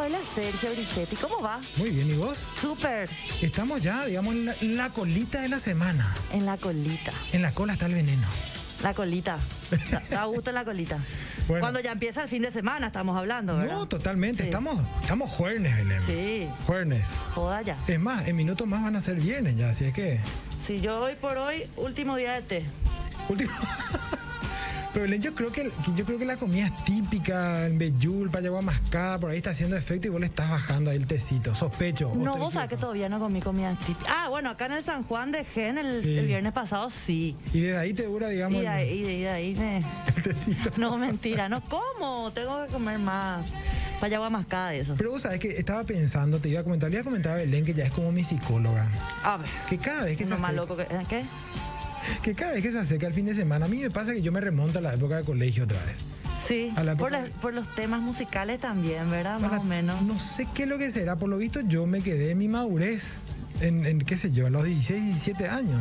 Hola Sergio Grisetti, ¿cómo va? Muy bien, ¿y vos? Súper. Estamos ya, digamos, en la, en la colita de la semana. En la colita. En la cola está el veneno. La colita. Da- Da gusto en la colita. Bueno. Cuando ya empieza el fin de semana estamos hablando, ¿verdad? No, totalmente. Sí. Estamos, estamos jueves, Belén. Sí, Jueves. joda ya. Es más, en minutos más van a ser viernes ya, así es que. Sí, yo hoy por hoy, último día de té. Último. Pero Belén, yo creo que, yo creo que la comida es típica, el bellul, payagua mascada, por ahí está haciendo efecto y vos le estás bajando ahí el tecito, sospecho. ¿o No, vos sabés que todavía no comí comida típica. Ah, bueno, acá en el San Juan de Gen el, Sí. el viernes pasado sí. Y desde ahí te dura, digamos, Y de el- ahí, y de ahí me... el tecito. No, mentira, no como. Tengo que comer más. Payagua mascada de eso. Pero vos sabés que estaba pensando, te iba a comentar, le iba a comentar a Belén que ya es como mi psicóloga. A ver. Que cada vez que se Uno más acerca- loco que... ¿eh, ¿Qué? Que cada vez que se acerca el fin de semana, a mí me pasa que yo me remonto a la época de colegio otra vez. Sí, A la por, la- por los temas musicales también, ¿verdad? Más o menos. No sé qué es lo que será, por lo visto yo me quedé en mi madurez, en, en, qué sé yo, a los 16, 17 años,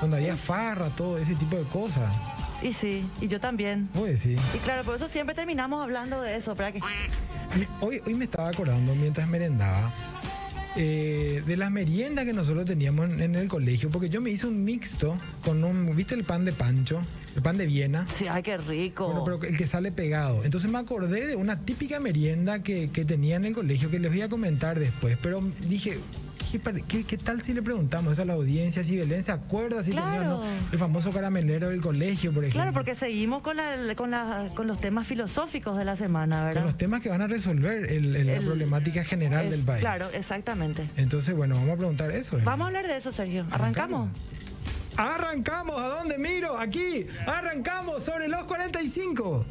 donde había farra, todo ese tipo de cosas. Y sí, y yo también. A decir. Y claro, por eso siempre terminamos hablando de eso, ¿para que Hoy, hoy me estaba acordando mientras merendaba eh, de las meriendas que nosotros teníamos en, en el colegio, porque yo me hice un mixto con un, ¿viste el pan de Pancho? El pan de Viena. Sí, ay, qué rico. Bueno, pero el que sale pegado. Entonces me acordé de una típica merienda que, que tenía en el colegio que les voy a comentar después. Pero dije, ¿qué, pare- qué- qué tal si le preguntamos a la audiencia si Belén se acuerda si tenía o no Claro. el famoso caramelero del colegio, por ejemplo? Claro, porque seguimos con, la, con, la- con los temas filosóficos de la semana, Con ¿verdad? los temas que van a resolver el- el- la problemática general Es- del país. Claro, exactamente. Entonces, bueno, vamos a preguntar eso. Belén. Vamos a hablar de eso, Sergio. ¿Arrancamos? Arrancamos, ¿a dónde miro? Aquí, arrancamos sobre los 45.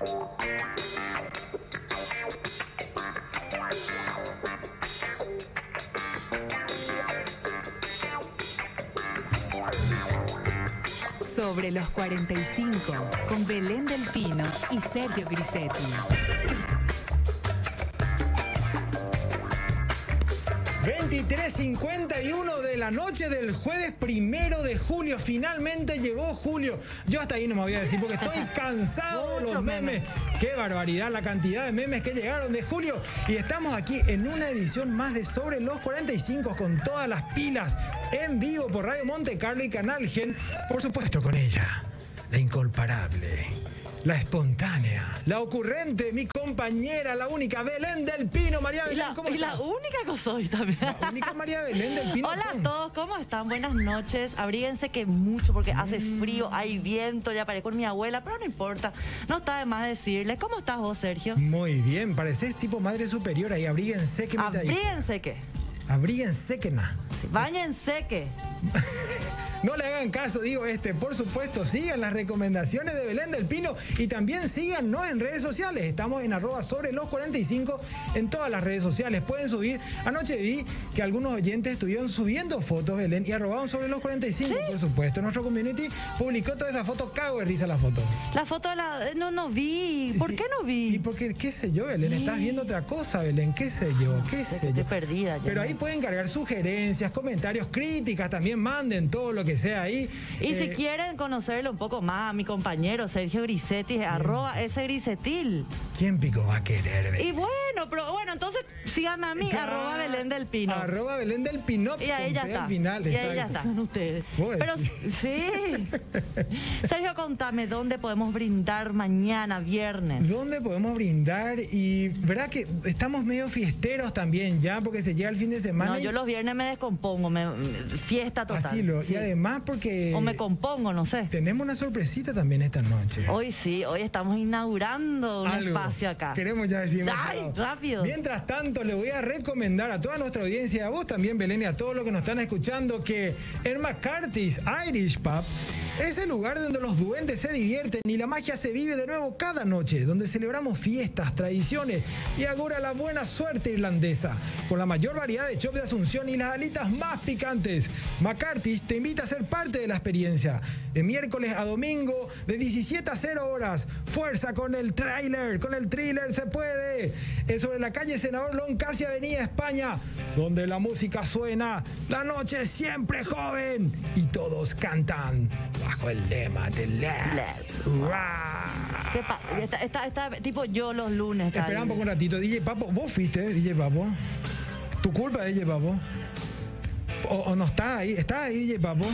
Sobre los 45, con Belén del Pino y Sergio Grisetti. 23.51 de la noche del jueves primero de julio. Finalmente llegó julio. Yo hasta ahí no me voy a decir porque estoy cansado de los memes. Qué barbaridad la cantidad de memes que llegaron de julio. Y estamos aquí en una edición más de Sobre los 45 con todas las pilas en vivo por Radio Monte Carlo y Canal Gen. Por supuesto con ella, la incomparable. La espontánea, la ocurrente, mi compañera, la única, Belén del Pino, María Y Belén, la, ¿cómo y la única que soy también. La única María Belén del Pino. Hola a todos, ¿cómo están? Buenas noches. Abríguense que mucho porque hace Mm. frío, hay viento, ya paré con mi abuela, pero no importa. No está de más decirle. ¿Cómo estás vos, Sergio? Muy bien, pareces tipo madre superior ahí. Abríguense que me Abríguense que. Abríguense que na. Báñense que. No le hagan caso, digo este. Por supuesto, sigan las recomendaciones de Belén del Pino y también síganos en redes sociales. Estamos en arroba sobre los 45 en todas las redes sociales. Pueden subir. Anoche vi que algunos oyentes estuvieron subiendo fotos, Belén, y arrobaron sobre los 45, por supuesto. Nuestro community publicó todas esas fotos. Cago de risa la foto. La foto de la. eh, No, no vi. ¿Por Sí, qué no Y vi? porque, qué sé yo, Belén, estás viendo otra cosa, Belén, qué sé yo, qué sé, yo. estoy perdida ya. Pero ahí pueden cargar sugerencias, comentarios, críticas, también manden todo lo que sea ahí. Y si Eh, quieren conocerle un poco más a mi compañero Sergio Grisetti, arroba ese Grisetil. ¿Quién pico va a querer, Belén? Y bueno, pero bueno, entonces síganme a mí, Claro, arroba Belén del Pino. Arroba Belén del Pino. Y ahí ya está. Al final, y ahí ya está. Son ustedes. Pero sí. Sergio, contame, ¿dónde podemos brindar mañana, viernes? ¿Dónde podemos brindar? Y verdad que estamos medio fiesteros también ya, porque se llega el fin de semana. No, y yo los viernes me descompongo, me, fiesta total. así lo- Sí. Y además porque O me compongo, no sé. tenemos una sorpresita también esta noche. Hoy sí, hoy estamos inaugurando un algo. espacio acá. Queremos ya decir ¡Ay, rápido! Mientras tanto, le voy a recomendar a toda nuestra audiencia, a vos también, Belén, y a todos los que nos están escuchando, que en McCarthy's Irish Pub es el lugar donde los duendes se divierten y la magia se vive de nuevo cada noche, donde celebramos fiestas, tradiciones y augura la buena suerte irlandesa, con la mayor variedad de chops de Asunción y las alitas más picantes. McCarthy's te invita a ser parte de la experiencia. De miércoles a domingo, de 17 a 0 horas. Fuerza con el trailer, con el thriller se puede. Es sobre la calle Senador Long, casi Avenida España, donde la música suena. La noche es siempre joven y todos cantan. Bajo el lema de Let's Let's Rock. ¿Qué pa- Está, está- está tipo yo los lunes. Espera un poco un ratito. DJ Papo, vos fuiste, DJ Papo. Tu culpa, DJ Papo. O, o no está ahí. ¿Está ahí, DJ Papo?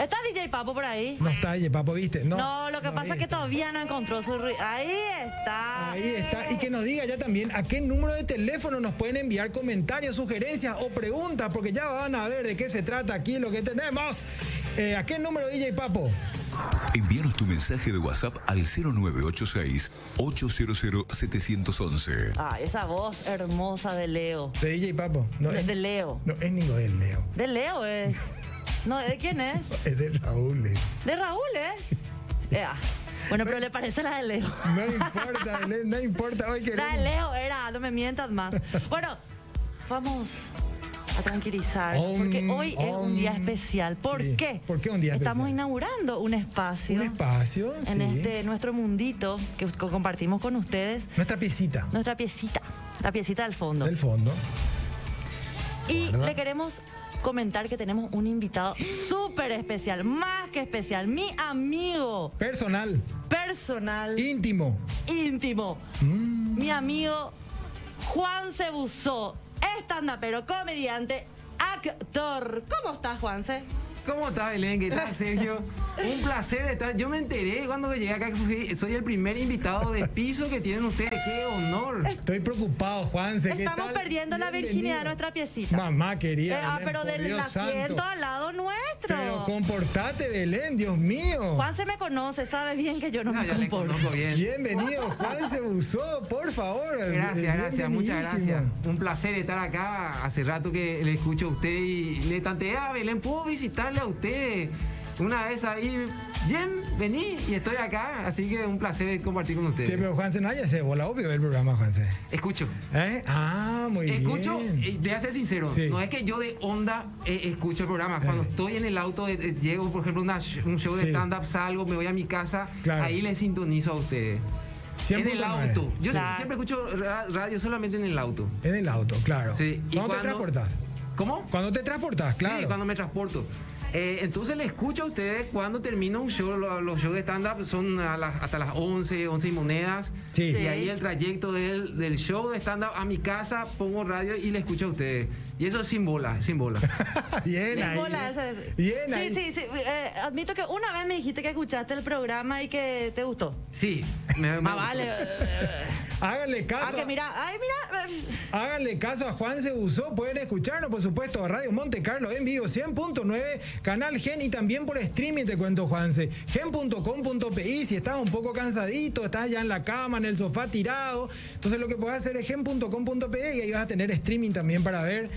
¿Está DJ Papo por ahí? No está DJ Papo, ¿viste? No, No, lo que no, pasa es que está. todavía no encontró su... Ahí está. Ahí está. Y que nos diga ya también a qué número de teléfono nos pueden enviar comentarios, sugerencias o preguntas, porque ya van a ver de qué se trata aquí lo que tenemos. Eh, ¿A qué número, DJ Papo? Envíanos tu mensaje de WhatsApp al 0986-800-711. Ay, esa voz hermosa de Leo. De DJ Papo. No, De, es, de Leo. no es ninguno del Leo. De Leo es. No, ¿de quién es? Es de Raúl. eh. De Raúl es. Ea. Bueno, pero le parece la de Leo. No importa, no importa. Hoy La de queremos. Leo era, no me mientas más. Bueno, vamos a tranquilizar. Om, porque hoy es un día especial. ¿Por Sí. qué? ¿Por qué un día Estamos especial? inaugurando un espacio. Un espacio, En sí. este nuestro mundito que co- compartimos con ustedes. Nuestra piecita Nuestra piecita. La piecita del fondo. del fondo. Y Guarda. le queremos comentar que tenemos un invitado súper especial, más que especial, mi amigo Personal, personal, íntimo. íntimo, Mm. mi amigo Juan Cebuzó, estandapero, comediante, actor. ¿Cómo estás, Juanse? ¿Cómo está Belén? ¿Qué tal, Sergio? Un placer estar. Yo me enteré cuando llegué acá que fui- soy el primer invitado de piso que tienen ustedes. ¡Qué honor! Estoy preocupado, Juanse. ¿qué Estamos tal? perdiendo la virginidad de nuestra piecita. Mamá querida. Eh, ah, Belén, pero del Dios asiento santo. al lado nuestro. Pero comportate, Belén, Dios mío. Juan se me conoce, sabe bien que yo no No, me comporto. bien. Bienvenido, Juan se usó, por favor. Gracias, gracias, muchas gracias. Un placer estar acá. Hace rato que le escucho a usted y le tanteé a Belén. ¿Puedo visitarle a usted? Una vez ahí, bien, vení y estoy acá. Así que un placer compartir con ustedes. Sí, pero Juanse, no haya se bola obvio el programa, Juanse. Escucho. ¿Eh? Ah, muy Escucho, bien. eh, voy a ser sincero, Sí. no es que yo de onda eh, escucho el programa. Cuando Eh. estoy en el auto, eh, llego, por ejemplo, a una un show Sí. de stand-up, salgo, me voy a mi casa, Claro. ahí le sintonizo a ustedes. En el 100.9. auto. Yo Claro. siempre escucho ra- radio solamente en el auto. En el auto, claro. Sí, y ¿Cuándo te transportas? ¿Cómo? Cuando te transportas, claro. Sí, cuando me transporto. Eh, entonces le escucho a ustedes cuando termino un show, lo- los, shows de stand-up son a las- hasta las 11, 11 y monedas. Sí. Y ahí el trayecto del, del show de stand-up a mi casa, pongo radio y le escucho a ustedes. Y eso es sin bola, sin bola. bien Sin ahí. bola, ese es- Bien sí, ahí. Sí, sí, eh, admito que una vez me dijiste que escuchaste el programa y que te gustó. Sí, me, me gustó. vale. Háganle ah, caso. que mira, ay, mira. Háganle caso a Juan se usó. Pueden escucharnos, por supuesto, a Radio Monte Carlo en vivo 100.9, Canal Gen y también por streaming, te cuento, Juanse. Gen.com.pi. Si estás un poco cansadito, estás ya en la cama, en el sofá tirado. Entonces, lo que puedes hacer es gen.com.pi y ahí vas a tener streaming también para ver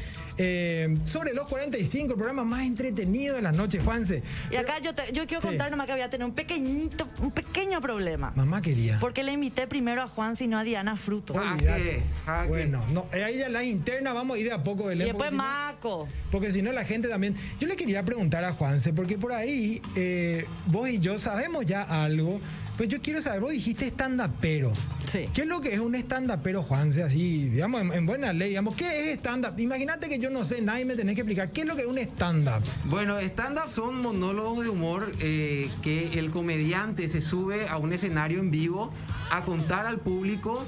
eh, sobre los 45, el programa más entretenido de la noche, Juanse. Y acá yo, te- yo quiero Sí. contar nomás que voy a tener un pequeñito, un pequeño problema. Mamá quería. Porque le invité primero a Juan, sino a Diana Fruto. Ah, Olvídate. que- ah, que- Bueno, no, eh, ahí ya las internas vamos a ir de a poco, y Belén. después porque si no- Maco. Porque si no, la gente también. Yo le quería preguntar a Juanse, porque por ahí eh, vos y yo sabemos ya algo. Pues yo quiero saber, vos dijiste stand-upero. Sí. ¿Qué es lo que es un stand-upero, Juanse? Así, digamos, en, en buena ley, digamos, ¿qué es stand-up? Imagínate que yo no sé, nadie me tenés que explicar. ¿Qué es lo que es un stand-up? Bueno, stand-up son monólogos de humor eh, que el comediante se sube a un escenario en vivo a contar al público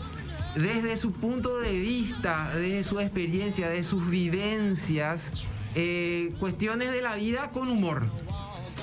desde su punto de vista, desde su experiencia, de sus vivencias, eh, cuestiones de la vida con humor.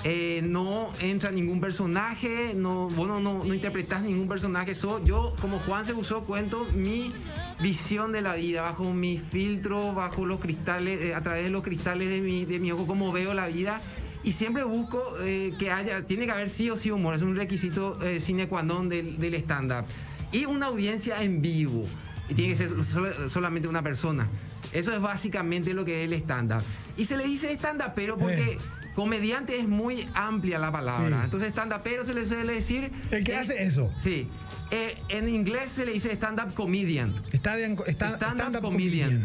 Eh, no entra ningún personaje, no, vos no, no, interpretás ningún personaje. So, yo, como Juan se usó, cuento mi visión de la vida, bajo mi filtro, bajo los cristales, eh, a través de los cristales de mi, de mi ojo, cómo veo la vida. Y siempre busco eh, que haya, tiene que haber sí o sí humor, es un requisito eh, sine qua non del, del stand-up. Y una audiencia en vivo, y tiene que ser solo- solamente una persona. Eso es básicamente lo que es el stand-up. Y se le dice stand-up, pero porque Eh. Comediante es muy amplia la palabra. Sí. Entonces stand-up, pero se le suele decir... El que eh, hace eso. Sí. Eh, en inglés se le dice stand-up comedian. Stand-up stand-up comedian.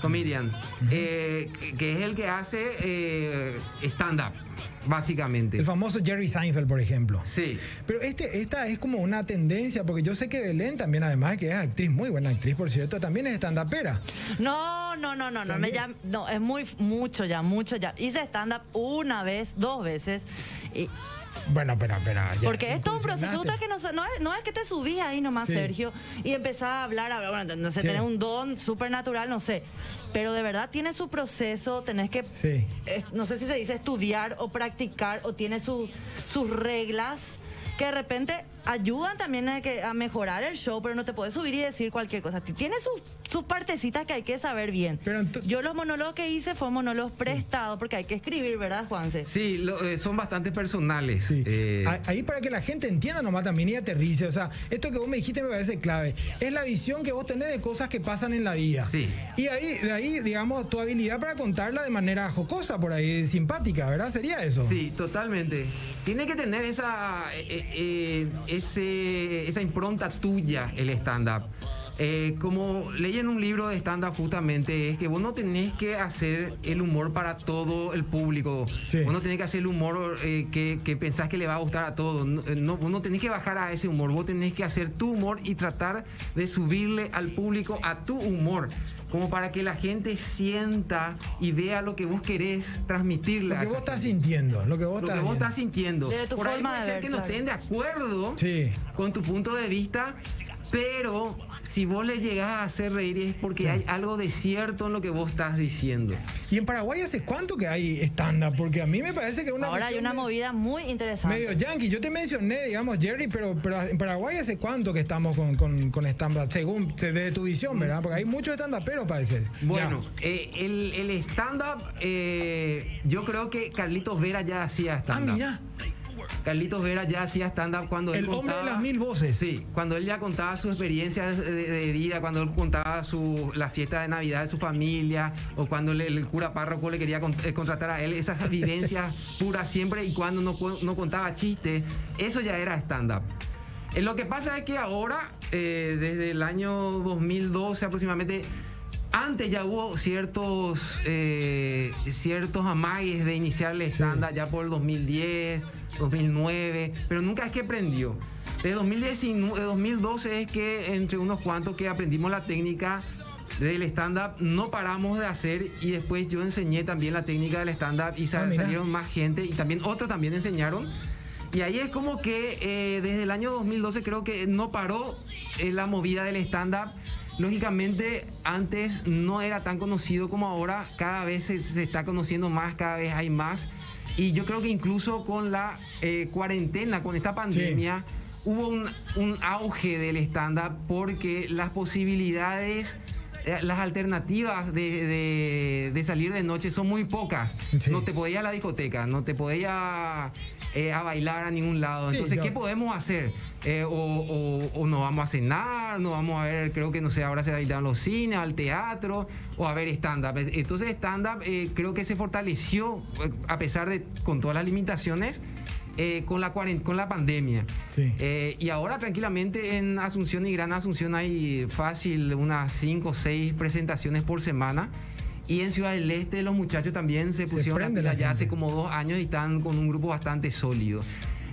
Comedian, eh, que- que es el que hace eh, stand-up, básicamente. El famoso Jerry Seinfeld, por ejemplo. Sí. Pero este, esta es como una tendencia, porque yo sé que Belén también, además de que es actriz, muy buena actriz, por cierto, también es stand-upera. No, no, no, no, no, me llam- no, es muy, mucho ya, mucho ya. Hice stand-up una vez, dos veces. y- Bueno, espera, espera. ya, porque es todo un proceso. que no, no, es, no es que te subís ahí nomás, Sí. Sergio, y empezás a hablar, a bueno, no sé, Sí. tenés un don súper natural, no sé. Pero de verdad tiene su proceso, tenés que, Sí. es- no sé si se dice estudiar o practicar, o tiene su- sus reglas que de repente ayudan también a, que, a mejorar el show, pero no te puedes subir y decir cualquier cosa. Ti- Tiene sus, sus partecitas que hay que saber bien. Pero Yo los monólogos que hice fueron monólogos prestados, porque hay que escribir, ¿verdad, Juanse? Sí, lo- eh, son bastante personales. Sí. Eh, Ah- Ahí para que la gente entienda nomás también y aterrice. O sea, esto que vos me dijiste me parece clave. Es la visión que vos tenés de cosas que pasan en la vida. Sí. Y ahí, de ahí, digamos, tu habilidad para contarla de manera jocosa, por ahí, simpática, ¿verdad? Sería eso. Sí, totalmente. Tiene que tener esa, eh, eh, ese, esa impronta tuya el stand-up. Eh, como leí en un libro de stand-up justamente, es que vos no tenés que hacer el humor para todo el público. Sí. Vos no tenés que hacer el humor eh, que, que pensás que le va a gustar a todos. No, eh, no, vos no tenés que bajar a ese humor. Vos tenés que hacer tu humor y tratar de subirle al público a tu humor. Como para que la gente sienta y vea lo que vos querés transmitirle. Lo que vos estás sintiendo. Lo que vos lo que estás vos viendo. estás sintiendo. Por ahí puede de ser que no estén de acuerdo Sí. con tu punto de vista, pero si vos le llegás a hacer reír es porque Sí. hay algo de cierto en lo que vos estás diciendo. ¿Y en Paraguay hace cuánto que hay stand-up? Porque a mí me parece que es una Ahora hay una me- movida muy interesante. Medio yankee. Yo te mencioné, digamos, Jerry, pero, pero en Paraguay hace cuánto que estamos con, con, con stand-up, según desde tu visión, ¿verdad? Porque hay muchos stand-uperos, parece. Bueno, eh, el, el stand-up, eh, yo creo que Carlitos Vera ya hacía Ah, stand-up. mira. Carlitos Vera ya hacía stand-up cuando él El hombre de las mil voces. Sí, cuando él ya contaba su experiencia de, de vida, cuando él contaba su, la fiesta de Navidad de su familia, o cuando le- el cura párroco le quería con- eh, contratar a él, esas vivencias puras siempre, y cuando no, no contaba chistes, eso ya era stand-up. Eh, Lo que pasa es que ahora, eh, desde el año 2012 aproximadamente, antes ya hubo ciertos, eh, ciertos amagues de iniciar el stand-up ya por el 2010, 2009, pero nunca es que prendió. De 2019, de 2012 es que entre unos cuantos que aprendimos la técnica del stand-up, no paramos de hacer y después yo enseñé también la técnica del stand-up y sa- Ah, salieron más gente y también otros también enseñaron. Y ahí es como que eh, desde el año 2012 creo que no paró eh, la movida del stand-up. Lógicamente antes no era tan conocido como ahora, cada vez se, se está conociendo más, cada vez hay más. Y yo creo que incluso con la eh, cuarentena, con esta pandemia, hubo un, un auge del stand-up porque las posibilidades eh, las alternativas de, de- de salir de noche son muy pocas. Sí. No te podía ir a la discoteca, no te podía eh, a bailar a ningún lado. Sí, Entonces, ¿qué podemos hacer? Eh, o, o, o nos vamos a cenar, nos vamos a ver, creo que no sé, ahora se habilitaron los cines, al teatro, o a ver stand-up. Entonces, stand-up eh, creo que se fortaleció, eh, a pesar de con todas las limitaciones. eh, con, la con la pandemia. Sí. Eh, y ahora tranquilamente en Asunción y Gran Asunción hay fácil unas 5 o 6 presentaciones por semana. Y en Ciudad del Este los muchachos también se Se pusieron la pila la ya hace como dos años y están con un grupo bastante sólido.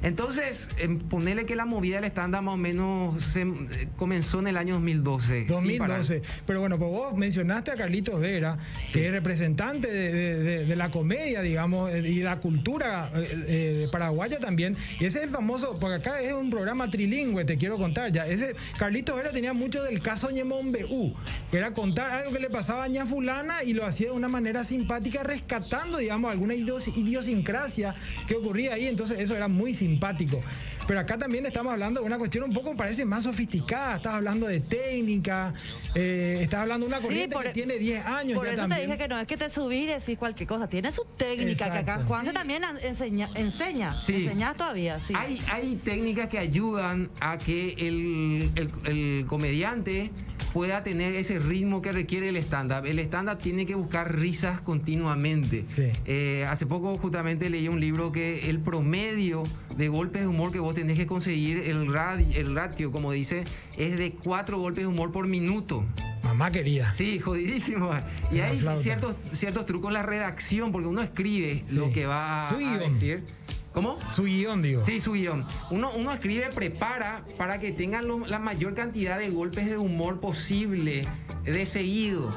Entonces, em, ponerle que la movida del estándar más o menos se, eh, comenzó en el año 2012. sin parar. 2012. Pero bueno, pues vos mencionaste a Carlitos Vera, que es representante de, de- de- de la comedia, digamos, eh, y la cultura eh, eh, paraguaya también. Y ese es el famoso, porque acá es un programa trilingüe, te quiero contar ya. Ese Carlitos Vera tenía mucho del caso Ñemombe U, que era contar algo que le pasaba a ña fulana y lo hacía de una manera simpática, rescatando, digamos, alguna idios- idiosincrasia que ocurría ahí. Entonces eso era muy simpático simpático. Pero acá también estamos hablando de una cuestión un poco, parece más sofisticada. Estás hablando de técnica, eh, estás hablando de una Sí, corriente por- que tiene 10 años Por ya eso también. te dije que no es que te subís y decís cualquier cosa. Tiene su técnica, que acá. Juanse Sí. también enseña, enseña. Sí. Enseñás todavía, sí. Hay, hay técnicas que ayudan a que el, el- el comediante pueda tener ese ritmo que requiere el stand-up. El stand-up tiene que buscar risas continuamente. Sí. Eh, hace poco justamente leí un libro que el promedio de golpes de humor que vos tenés que conseguir, el, radi- el ratio, como dice, es de cuatro golpes de humor por minuto. Mamá querida. Sí, jodidísimo. Y hay ciertos, ciertos trucos en la redacción, porque uno escribe Sí. lo que va a, Su a guion. decir. ¿Cómo? Su guion, digo. Sí, su guion. Uno, uno escribe, prepara para que tengan lo- la mayor cantidad de golpes de humor posible de seguido.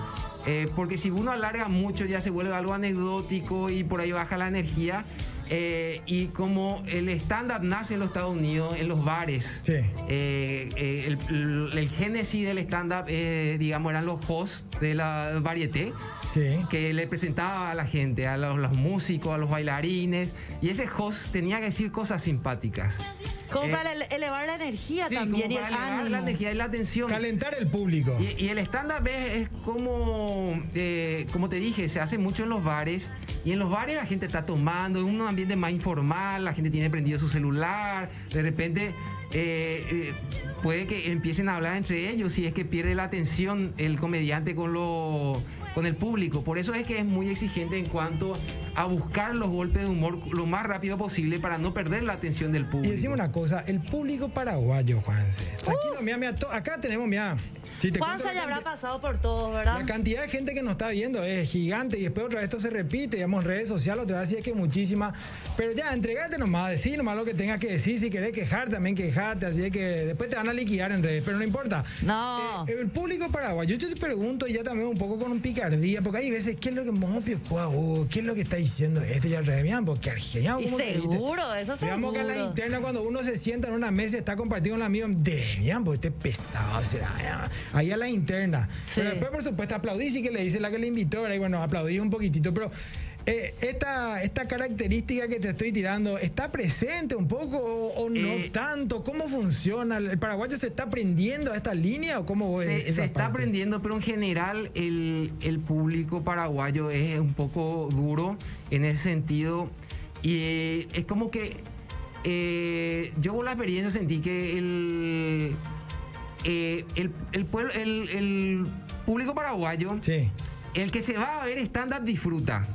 Eh, porque si uno alarga mucho ya se vuelve algo anecdótico y por ahí baja la energía. Eh, y como el stand-up nace en los Estados Unidos, en los bares, Sí. eh, eh, el, el- el génesis del stand-up, digamos, eran los hosts de la varieté Sí. que le presentaba a la gente, a los, los músicos, a los bailarines, y ese host tenía que decir cosas simpáticas. Como Eh, para ele- elevar la energía Sí, también como y el elevar ánimo. la energía y la atención. Calentar el público. Y, y el stand-up es, es como, eh, como te dije, se hace mucho en los bares. Y en los bares la gente está tomando, es un ambiente más informal, la gente tiene prendido su celular. De repente eh, eh, puede que empiecen a hablar entre ellos y es que pierde la atención el comediante con, lo, con el público. Por eso es que es muy exigente en cuanto a buscar los golpes de humor lo más rápido posible para no perder la atención del Y público. decimos una cosa, el público paraguayo, Juanse. Tranquilo, mira, mira, to- acá tenemos, mira. Si Juanza ya la habrá pasado por todos, ¿verdad? La cantidad de gente que nos está viendo es gigante y después otra vez esto se repite, digamos, redes sociales, otra vez sí es que muchísima. Pero ya, entregate nomás, decir nomás lo que tengas que decir. Si querés quejar, también quejate. Así que después te van a liquidar en redes, pero no importa. No. Eh, el público paraguayo, yo te pregunto ya también un poco con picardía, porque hay veces, ¿qué es lo que Mopio Cuau, ¿Qué es lo que está diciendo este y al revés? Porque Argelia, Y ¿cómo seguro, eso Digamos que a la seguro. interna, cuando uno se sienta en una mesa y está compartiendo con un amigo, de pues este pesado será. ya. Ahí a la interna. Sí. Pero después, por supuesto, aplaudí, sí que le dice la que le invitó, ¿verdad? y bueno, aplaudí un poquitito, pero. Eh, esta, esta característica que te estoy tirando, ¿está presente un poco o, o no Eh, tanto? ¿Cómo funciona? ¿El paraguayo se está aprendiendo a esta línea o cómo Se, se está aprendiendo, pero en general el, el público paraguayo es un poco duro en ese sentido. Y eh, es como que eh, yo por la experiencia sentí que el, eh, el, el pueblo, el, el público paraguayo, Sí. el que se va a ver stand-up disfruta.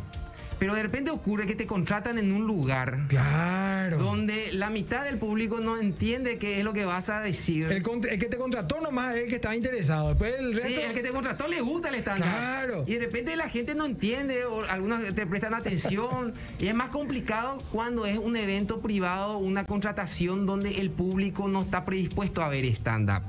Pero de repente ocurre que te contratan en un lugar Claro. donde la mitad del público no entiende qué es lo que vas a decir. El, que te contrató nomás es el que estaba interesado. Después el resto. Sí, el que te contrató le gusta el stand Claro. Y de repente la gente no entiende o algunos te prestan atención. y es más complicado cuando es un evento privado, una contratación donde el público no está predispuesto a ver stand-up.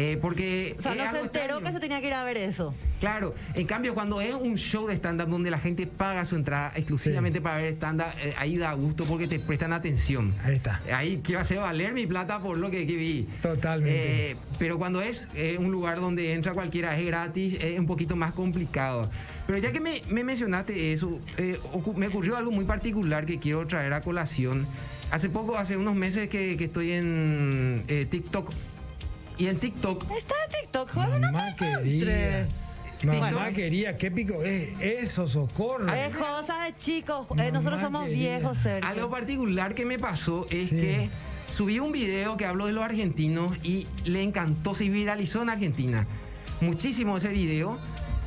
Eh, porque. O sea, es no se algo enteró extraño. que se tenía que ir a ver eso. Claro, en cambio, cuando es un show de stand-up donde la gente paga su entrada exclusivamente Sí. para ver stand-up, eh, ahí da gusto porque te prestan atención. Ahí está. Ahí quiero hacer valer mi plata por lo que, que vi. Totalmente. Eh, pero cuando es eh, un lugar donde entra cualquiera, es gratis, es un poquito más complicado. Pero ya que me, me mencionaste eso, eh, ocu- me ocurrió algo muy particular que quiero traer a colación. Hace poco, hace unos meses que, que estoy en eh, TikTok. Y en TikTok Está en TikTok, Juan, no Mamá querida. Mamá Bueno. querida, qué pico es eso, socorro. Es cosa de chicos. eh, nosotros somos querida. viejos, Sergio. Algo particular que me pasó es Sí. que subí un video que habló de los argentinos y le encantó, se viralizó en Argentina. Muchísimo ese video.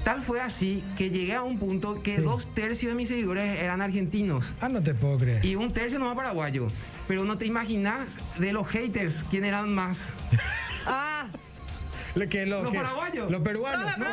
Tal fue así que llegué a un punto que Sí. dos tercios de mis seguidores eran argentinos Ah, no te puedo creer. y un tercio nomás paraguayo. Pero no te imaginas de los haters quién eran más. Lo que, lo Los que- paraguayos. Los peruanos. no,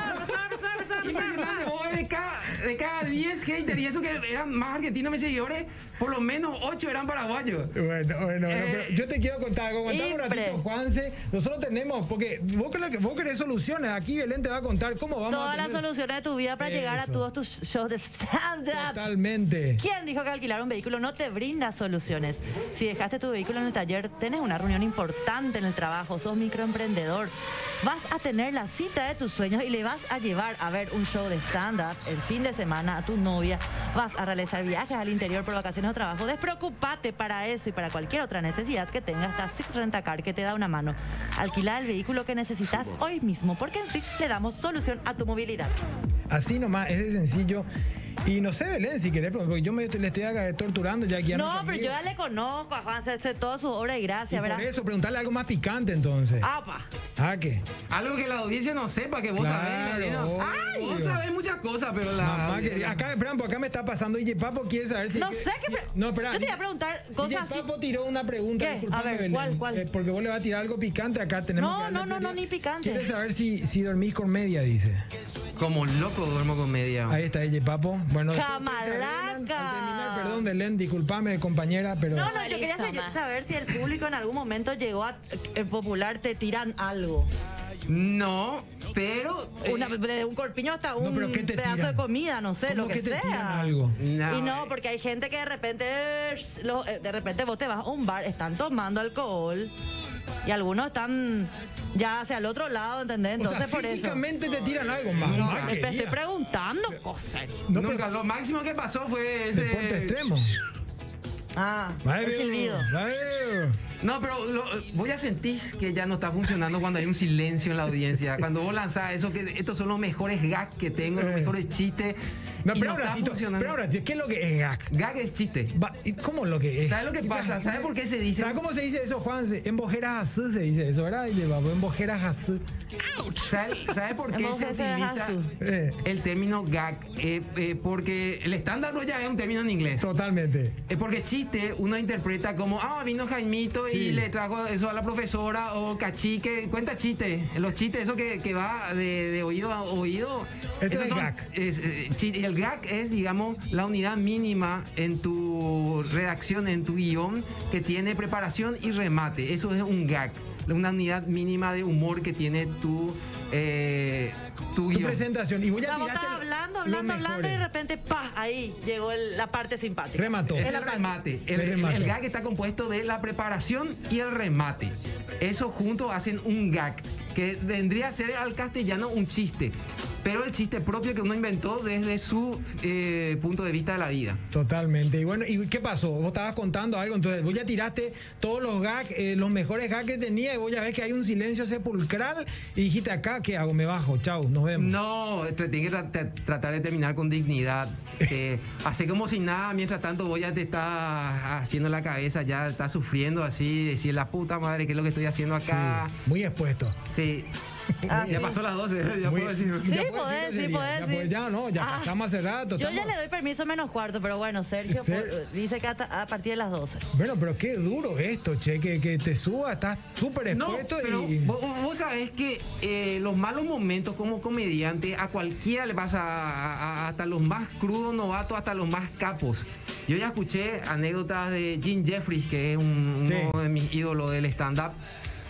de cada, de cada 10 haters y eso que eran más argentinos mis seguidores, por lo menos 8 eran paraguayos. Bueno, bueno, bueno, Eh, pero yo te quiero contar algo. Contame un ratito, Juanse. Nosotros tenemos, porque vos, querés soluciones. Aquí Belén te va a contar cómo vamos a Todas las soluciones de tu vida para llegar a todos tus shows de stand-up. Totalmente. ¿Quién dijo que alquilar un vehículo no te brinda soluciones? Si dejaste tu vehículo en el taller, tenés una reunión importante en el trabajo, sos microemprendedor, vas a tener la cita de tus sueños y le vas a llevar a ver un show de stand-up el fin de semana a tu novia, vas a realizar viajes al interior por vacaciones o trabajo. Despreocupate para eso y para cualquier otra necesidad que tengas, está Six Rentacar que te da una mano. Alquila el vehículo que necesitas hoy mismo, porque en Six te damos solución a tu movilidad. Así nomás, es de sencillo. Y no sé, Belén, si querés, porque yo me, le estoy acá torturando ya aquí a No, pero yo ya le conozco a Juan, sé, sé toda su obra y Y gracia, por ¿verdad? eso, preguntarle algo más picante entonces. Ah, pa. Ah, ¿qué? Algo que la audiencia no sepa, que vos Claro, sabés. ¿no? Ay, vos sabés muchas cosas, pero la. Mamá, que- acá, esperan, acá me está pasando. Y Papo quiere saber si. No sé qué si- pre- No, espera. Yo te iba a preguntar cosas así. Papo tiró una pregunta. ¿Qué? A ver, Belén. ¿cuál, cuál? Eh, porque vos le vas a tirar algo picante acá. Tenemos No, que no, no, no, ni picante. Quiere saber si, si dormís con media, dice. Como loco duermo con media. Ahí está DJ Papo. Bueno, arreglan. Al terminar, perdón, Belén, disculpame, compañera, pero. No, no, yo quería saber si el público en algún momento llegó a el popular te tiran algo. No, pero. eh, Una, de un corpiño hasta un No, pero ¿qué te pedazo tiran? de comida, no sé, ¿Cómo lo que, que te sea. tiran algo? No, y no, eh. porque hay gente que de repente, eh, lo- eh, de repente vos te vas a un bar, están tomando alcohol y algunos están ya hacia el otro lado, ¿entendés? o Entonces sea, por eso. físicamente te tiran algo, me estoy preguntando cosas. No, nunca, pero- lo máximo que pasó fue ese. Deporte extremo. Ah, el silbido. No, pero lo, vos ya sentís que ya no está funcionando cuando hay un silencio en la audiencia. Cuando vos lanzás eso, que estos son los mejores gags que tengo, los Eh. mejores chistes. No, pero no ratito, funcionando. pero ratito, ¿qué es lo que es gag? Gag es chiste. Va, ¿y ¿Cómo lo que es? ¿Sabes lo que pasa? ¿Sabes por qué se dice? ¿Sabes cómo se dice eso, Juan? En bojeras se dice eso, ¿verdad? En bojeras así. ¿Sabes sabe por qué se utiliza. Eh, el término gag? Eh, eh, porque el estándar no ya es un término en inglés. totalmente. Es porque chiste uno interpreta como, ah, vino Jaimito Sí. y le trajo eso a la profesora, o cachique, cuenta chiste. Los chistes, eso que, que va de, de oído a oído. Esto esos es gag. es, eh, el gag es, digamos, la unidad mínima en tu redacción, en tu guion, que tiene preparación y remate. Eso es un gag. Una unidad mínima de humor que tiene tu, eh, tu Tu guion. presentación. Y voy a tirarte hablando, hablando, hablando y de repente, pa, ahí llegó el- la parte simpática. Remató. Es el remate. El, El el- remate. el gag está compuesto de la preparación y el remate. Eso juntos hacen un gag, que vendría a ser al castellano un chiste, pero el chiste propio que uno inventó desde su eh, punto de vista de la vida. Totalmente. Y bueno, ¿y qué pasó? Vos estabas contando algo, entonces vos ya tiraste todos los gags, eh, los mejores gags que tenía, y vos ya ves que hay un silencio sepulcral, y dijiste acá, ¿qué hago? Me bajo, chau, nos vemos. No, tra- tiene que tra- tra- tratar de terminar con dignidad. Eh, hace como si nada, mientras tanto vos ya te estás haciendo la cabeza, ya estás sufriendo así, decir la puta madre, ¿qué es lo que estoy haciendo Sí, acá? muy expuesto. Sí. Ah, ya sí. pasó las 12, ya Muy- puedo decir. ya Sí, puedo podés, decir sí, podés, ya podés- Ya no, ya Ah, pasamos hace rato. Yo ya le doy permiso menos cuarto, pero bueno, Sergio Ser- por- dice que hasta a partir de las 12. Bueno, pero qué duro esto, che, que, que te suba, estás súper No, expuesto pero y... vos, vos sabés que eh, los malos momentos como comediante a cualquiera le pasa, a- a- hasta los más crudos novatos, hasta los más capos. Yo ya escuché anécdotas de Jim Jeffries, que es un- Sí. uno de mis ídolos del stand-up,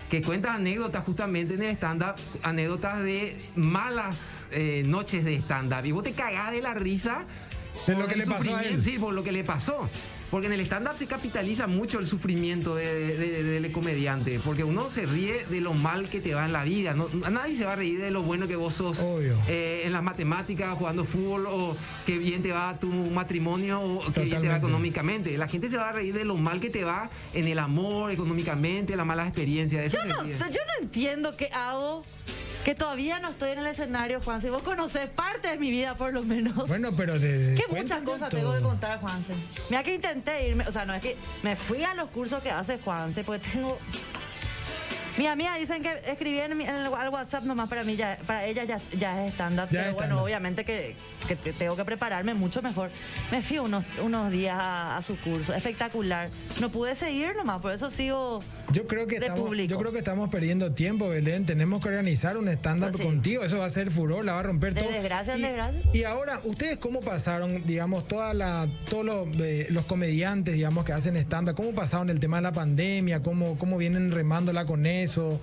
que cuenta anécdotas justamente en el stand-up, anécdotas de malas eh, noches de stand-up. Y vos te cagás de la risa. De lo que le pasó a él. Sí, por lo que le pasó. Porque en el stand-up se capitaliza mucho el sufrimiento de- de- de- del comediante. Porque uno se ríe de lo mal que te va en la vida. No, nadie se va a reír de lo bueno que vos sos Obvio. eh, en las matemáticas, jugando fútbol, o qué bien te va tu matrimonio, o qué bien te Totalmente. va económicamente. La gente se va a reír de lo mal que te va en el amor, económicamente, las malas experiencias. De eso Yo no, yo no entiendo qué hago, que todavía no estoy en el escenario, Juan. Si vos conocés parte de mi vida, por lo menos. Bueno, pero de... que muchas cosas todo. tengo que contar, Juanse. Mira que intenté irme, o sea, no es que me fui a los cursos que hace Juanse, porque tengo. Mi amiga dicen que escribí en, mi- en el, al WhatsApp nomás para mí, ya, para ella ya, ya es Ya pero es bueno, obviamente que, que te- tengo que prepararme mucho mejor. Me fui unos, unos días a, a su curso, espectacular. No pude seguir nomás, por eso sigo. Yo creo que estamos, yo creo que estamos perdiendo tiempo, Belén. Tenemos que organizar un stand-up Pues sí. contigo. Eso va a ser furor, la va a romper De todo. desgracia y, desgracia. Y ahora, ¿ustedes cómo pasaron, digamos, toda la, todos los, eh, los comediantes, digamos, que hacen stand-up? ¿Cómo pasaron el tema de la pandemia? ¿Cómo, cómo vienen remándola con eso?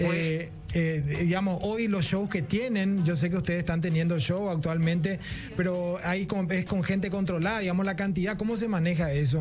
Eh, eh, digamos, hoy los shows que tienen, yo sé que ustedes están teniendo show actualmente, pero ahí con- es con gente controlada, digamos, la cantidad, ¿cómo se maneja eso?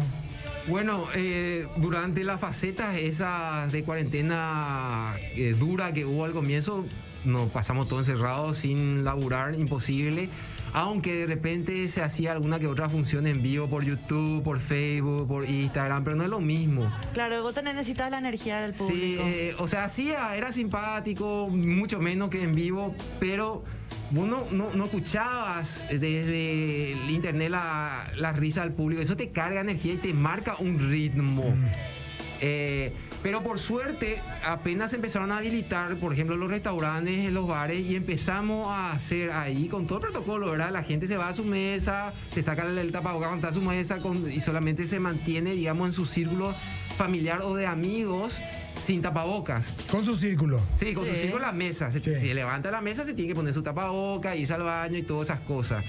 Bueno, eh, durante las facetas esas de cuarentena eh, dura que hubo al comienzo, nos pasamos todo encerrados sin laburar, imposible. Aunque de repente se hacía alguna que otra función en vivo por YouTube, por Facebook, por Instagram, pero no es lo mismo. Claro, vos te necesitas la energía del público. Sí, eh, o sea, sí, era simpático, mucho menos que en vivo, pero vos no, no- no escuchabas desde el internet la, la risa del público. Eso te carga energía y te marca un ritmo. Eh, pero por suerte, apenas empezaron a habilitar, por ejemplo, los restaurantes, los bares, y empezamos a hacer ahí con todo el protocolo, ¿verdad? La gente se va a su mesa, se saca el, tapabocas cuando está a su mesa con- y solamente se mantiene, digamos, en su círculo familiar o de amigos sin tapabocas. Con su círculo. Sí, con su círculo en la mesa. Se, Sí. se levanta la mesa, se tiene que poner su tapaboca, irse al baño y todas esas cosas.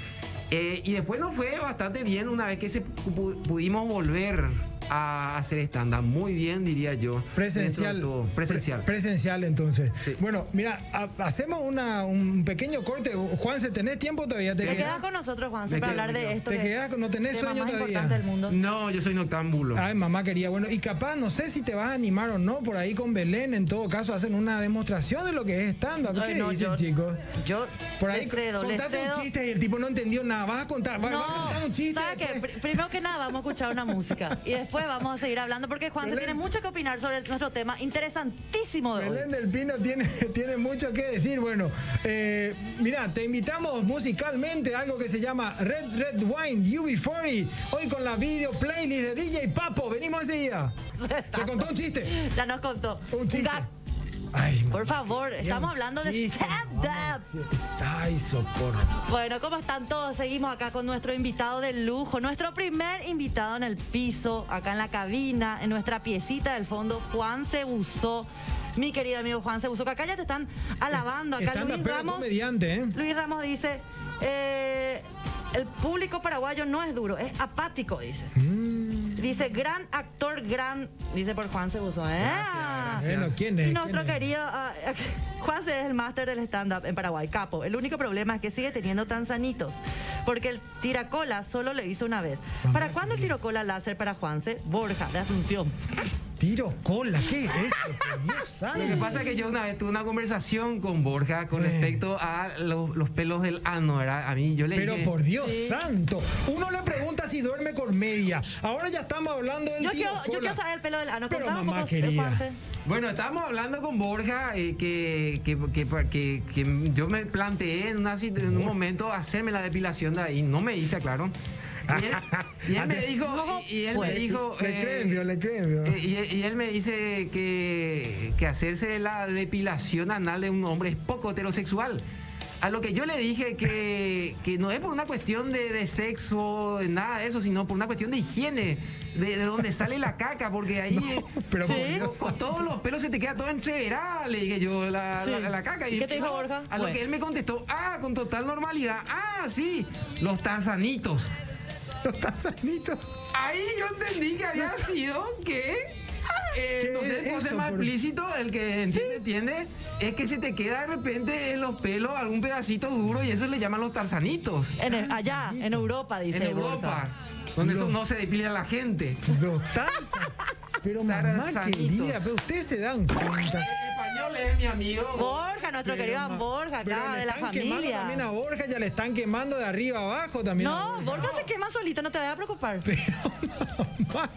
Eh, y después nos fue bastante bien una vez que se pu- pudimos volver a hacer stand-up. Muy bien, diría yo. Presencial. Todo. Presencial. Pre- presencial, entonces. Sí. Bueno, mira, ha- hacemos una, un pequeño corte. Juan, ¿se tenés tiempo todavía? ¿Te Te quedas? con nosotros, Juan, para hablar de esto. ¿Te que- quedas? ¿No tenés sueño todavía? del mundo. no, yo soy noctámbulo. Ay, mamá quería. Bueno, y capaz, no sé si te vas a animar o no, por ahí con Belén, en todo caso, hacen una demostración de lo que es stand-up. ¿Qué no, dicen, yo- chicos? Yo Por ahí le cedo, le contate cedo. un chiste y el tipo no entendió nada. Vas a contar, vas, vas a contar un chiste. ¿sabes qué? Pr- Primero que nada, vamos a escuchar una música y después vamos a seguir hablando porque Juan se tiene mucho que opinar sobre nuestro tema interesantísimo de hoy. Belén del Pino tiene, tiene mucho que decir. Bueno, eh, mira, te invitamos musicalmente a algo que se llama Red Red Wine UB40. Hoy con la video playlist de DJ Papo. Venimos enseguida. Se contó un chiste. Ya nos contó. Un chiste. Ay, Por favor, estamos hablando de stand-up. Ay, socorro. Bueno, ¿cómo están todos? Seguimos acá con nuestro invitado de lujo, nuestro primer invitado en el piso, acá en la cabina, en nuestra piecita del fondo, Juan se usó. Mi querido amigo Juan se usó, que acá ya te están alabando. Acá Stand-up, Luis Ramos, comediante, ¿eh? Luis Ramos dice, eh, el público paraguayo no es duro, es apático, dice. Mm. Dice, gran actor, gran, dice por Juan se usó. ¿eh? Bueno, ¿quién es? Y nuestro ¿Quién es? querido ah, Juan es el máster del stand-up en Paraguay, capo. El único problema es que sigue teniendo tanzanitos, porque el tiracola solo lo hizo una vez. ¿Para cuándo el tiracola láser para Juanse? Borja, de Asunción. Tiro cola, ¿qué es eso? Por Dios santo. Lo que pasa es que yo una vez tuve una conversación con Borja con Eh. respecto a los, los pelos del ano, ¿verdad? A mí yo le Pero dije... por Dios santo, uno le pregunta si duerme con media. Ahora ya estamos hablando del Yo tiro quiero, yo cola. quiero saber el pelo del ano. Pero un mamá poco, querida. Juanse. Bueno, estábamos hablando con Borja eh, que, que, que- que- que yo me planteé en, una en un momento hacerme la depilación de ahí. No me hice, claro. Y él, y él me dijo, No y, y él me puede. dijo, Le eh, creen, Dios, le creen, Dios. eh, y, y él me dice que, que hacerse la depilación anal de un hombre es poco heterosexual. A lo que yo le dije que, que no es por una cuestión de, de sexo, de nada de eso, sino por una cuestión de higiene, de, de donde sale la caca, porque ahí eh, pero con- Dios con, todos los pelos se te queda todo entreverado, le dije yo, la, Sí. la- la caca. ¿Y qué te dijo Borja? A lo que él me contestó, ah, con total normalidad, ah, sí, los tarzanitos. Los tanzanitos. Ahí yo entendí que había sido que. eh, ¿Qué no sé, es eso, más por- explícito, el que entiende, entiende, es que se te queda de repente en los pelos algún pedacito duro y eso le llaman los tarzanitos. En el- allá, en Europa, dice en Europa, donde eso no se depila la gente. Los tanzas. Pero mamá querida, pero ustedes se dan cuenta. Es mi amigo. Borja, nuestro Pero, querido ma- Borja, pero acá, le de la están quemando familia. También a Borja ya le están quemando de arriba abajo también. No, Borja se quema solito, no te vayas a preocupar.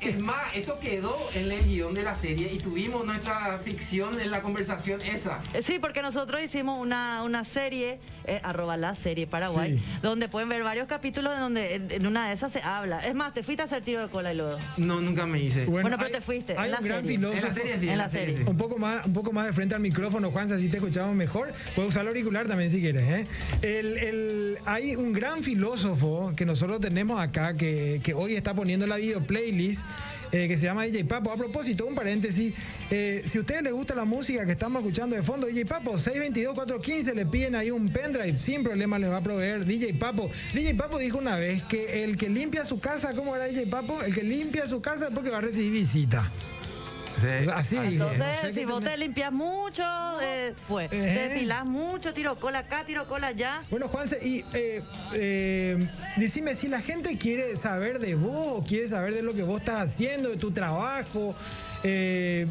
Es más, esto quedó en el guion de la serie y tuvimos nuestra ficción en la conversación esa. Eh, Sí, porque nosotros hicimos una, una serie, eh, arroba la serie Paraguay, Sí. donde pueden ver varios capítulos en donde en, en una de esas se habla. Es más, te fuiste a hacer tiro de cola y luego. No, nunca me hice. Bueno, pero hay- te fuiste, Hay en la un gran serie. En la filósofo. serie sí, en la serie. Un poco más, un poco más de frente al micrófono, Juan, así te escuchamos mejor. Puedes usar el auricular también si quieres. ¿eh? El- el- hay un gran filósofo que nosotros tenemos acá que, que hoy está poniendo la video playlist. eh, que se llama DJ Papo. A propósito, un paréntesis. eh, si a ustedes les gusta la música que estamos escuchando de fondo, DJ Papo, 622-415, le piden ahí un pendrive, sin problema les va a proveer DJ Papo. DJ Papo dijo una vez que el que limpia su casa, ¿cómo era DJ Papo? El que limpia su casa es porque va a recibir visita. Así. Entonces, no sé si vos tenés- te limpias mucho, eh, pues, Eh. te depilás mucho, tiro cola acá, tiro cola allá. Bueno, Juanse, y eh, eh, decime, si la gente quiere saber de vos, quiere saber de lo que vos estás haciendo, de tu trabajo, eh,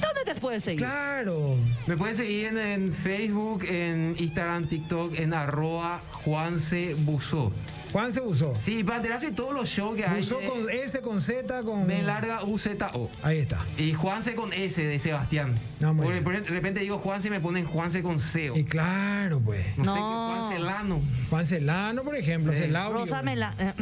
¿Dónde te puede seguir? Claro. Me pueden seguir en, en Facebook, en Instagram, TikTok, en arroba Juanse Busó. Juan se usó. Sí, para enterarse de todos los shows que hay. Usó con S, con Z, con. B larga U-Z-O. Ahí está. Y Juanse con S de Sebastián. No, muy Porque bien. de repente digo Juanse y me ponen Juanse con C. Y claro, pues. No, sé No. qué Juan Celano. Juan Celano, por ejemplo, Sí. Rosa Mela.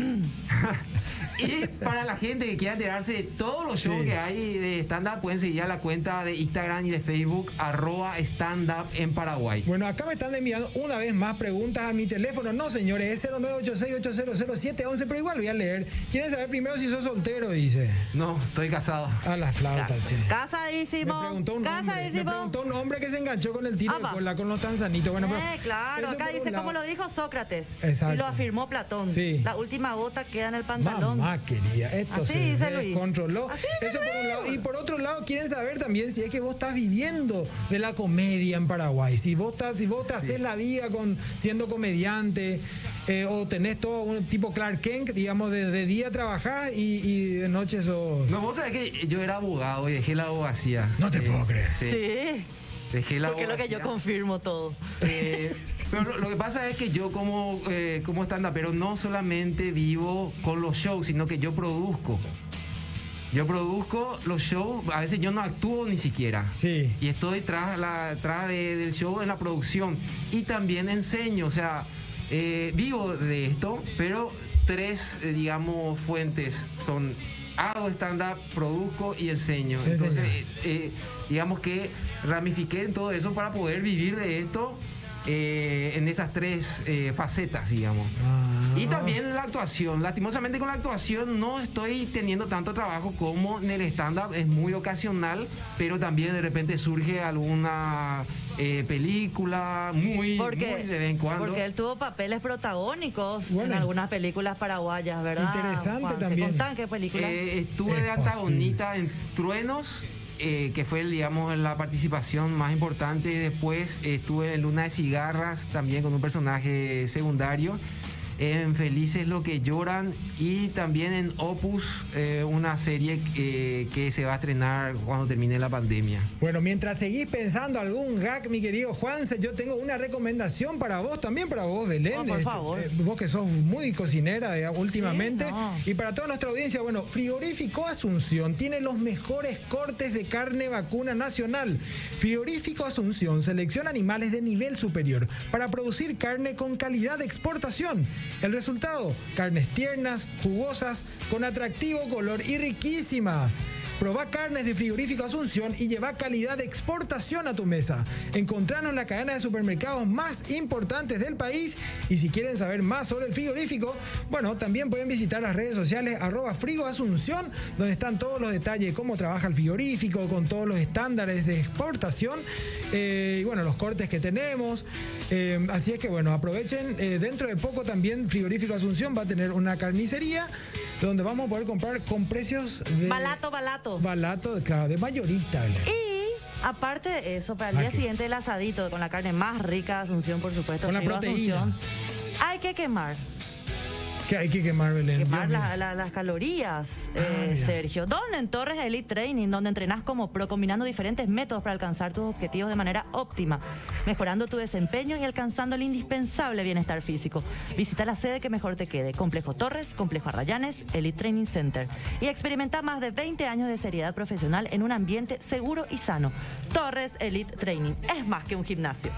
Y para la gente que quiera enterarse de todos los shows Sí. que hay de stand-up, pueden seguir a la cuenta de Instagram y de Facebook, arroba stand-up en Paraguay. Bueno, acá me están enviando una vez más preguntas a mi teléfono. No, señores, es 0986800711, pero igual voy a leer. ¿Quieren saber primero si sos soltero? Dice. No, estoy casado. A la flauta, che. Me Casadísimo. preguntó, un hombre, me Casadísimo. preguntó un hombre que se enganchó con el tiro Apa. de cola con los tanzanitos. Bueno, pero Eh, claro, acá dice como lo dijo Sócrates. Exacto. Y lo afirmó Platón. Sí. La última gota queda en el pantalón. Mamá quería, esto Así se descontroló. Eso por un lado. Y por otro lado, quieren saber también si es que vos estás viviendo de la comedia en Paraguay. Si vos estás, si vos te haces la vida con siendo comediante, eh, o tenés todo un tipo Clark Kent, digamos, de, de día trabajás y, y de noche sos. No, vos sabés que yo era abogado y dejé la abogacía. No te puedo creer. Sí, La Porque es lo que yo confirmo todo. Eh, pero lo, lo que pasa es que yo como, eh, como stand pero no solamente vivo con los shows, sino que yo produzco. Yo produzco los shows, a veces yo no actúo ni siquiera. Sí. Y estoy tras, la, tras de- del show en la producción. Y también enseño, o sea, eh, vivo de esto, pero tres, eh, digamos, fuentes son... Hago stand-up, produzco y enseño. Entonces, eh, eh, digamos que ramifiqué en todo eso para poder vivir de esto eh, en esas tres eh, facetas, digamos. Ah. Y también la actuación. Lastimosamente con la actuación no estoy teniendo tanto trabajo como en el stand-up. Es muy ocasional, pero también de repente surge alguna eh, película muy, Porque, muy de vez en cuando. porque él tuvo papeles protagónicos Bueno. en algunas películas paraguayas, ¿verdad? Interesante Juan? ¿Se también. contan qué película? Eh, estuve Es de antagonista en Truenos, eh, que fue, digamos, la participación más importante. Después estuve en Luna de Cigarras, también con un personaje secundario. En Felices lo que lloran y también en Opus, eh, una serie eh, que se va a estrenar cuando termine la pandemia. Bueno, mientras seguís pensando algún gag, mi querido Juanse, yo tengo una recomendación para vos, también para vos, Belén. Oh, por Este, favor. eh, vos que sos muy cocinera eh, últimamente. Sí, no. Y para toda nuestra audiencia, bueno, Frigorífico Asunción tiene los mejores cortes de carne vacuna nacional. Frigorífico Asunción selecciona animales de nivel superior para producir carne con calidad de exportación. El resultado, carnes tiernas, jugosas, con atractivo color y riquísimas. Probá carnes de frigorífico Asunción y lleva calidad de exportación a tu mesa. Encontranos en la cadena de supermercados más importantes del país y si quieren saber más sobre el frigorífico, bueno, también pueden visitar las redes sociales arroba frigo Asunción, donde están todos los detalles de cómo trabaja el frigorífico, con todos los estándares de exportación eh, y bueno, los cortes que tenemos. Eh, así es que bueno, aprovechen. eh, dentro de poco también Frigorífico Asunción va a tener una carnicería donde vamos a poder comprar con precios de... Balato, balato. Balato, claro, de mayorista. Y aparte de eso, para el Ah, día siguiente el asadito con la carne más rica de Asunción, por supuesto. Con la proteína. Asunción, hay que quemar. Que hay que quemar, Belén. Quemar la- la- las calorías, Ah, eh. Sergio. ¿Dónde? En Torres Elite Training, donde entrenás como pro, combinando diferentes métodos para alcanzar tus objetivos de manera óptima, mejorando tu desempeño y alcanzando el indispensable bienestar físico. Visita la sede que mejor te quede. Complejo Torres, Complejo Arrayanes, Elite Training Center. Y experimenta más de 20 años de seriedad profesional en un ambiente seguro y sano. Torres Elite Training es más que un gimnasio.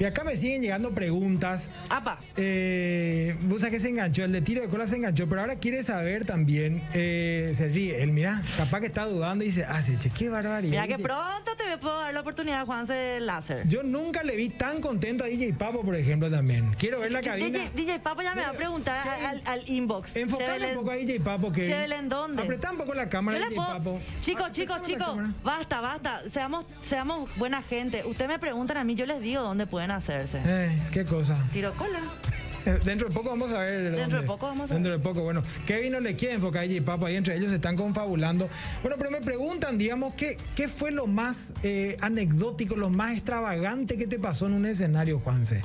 Y acá me siguen llegando preguntas. Apa. Eh, vos sabés que se enganchó, el de tiro de cola se enganchó, pero ahora quiere saber también, eh, se ríe, él mira, capaz que está dudando y dice, ah, se dice, qué barbaridad. Mira que pronto te puedo dar la oportunidad, Juanse Láser. Yo nunca le vi tan contento a DJ Papo, por ejemplo, también. Quiero ver la cabina. DJ, DJ Papo ya me va a preguntar al, al inbox. Enfocale Chévele- un poco a DJ Papo que. ¿en dónde? Apretá un poco la cámara, DJ puedo- Papo. Chicos, chicos, chicos, basta, basta. Seamos, seamos buena gente. Ustedes me preguntan a mí, yo les digo dónde pueden hacerse. Eh, qué cosa. Tiro cola. Dentro de poco vamos a ver. Dentro dónde. de poco vamos a Dentro de poco, bueno. Kevin no le quiere enfocar a DJ Papo, ahí entre ellos se están confabulando. Bueno, pero me preguntan, digamos, ¿qué, qué fue lo más eh, anecdótico, lo más extravagante que te pasó en un escenario, Juanse?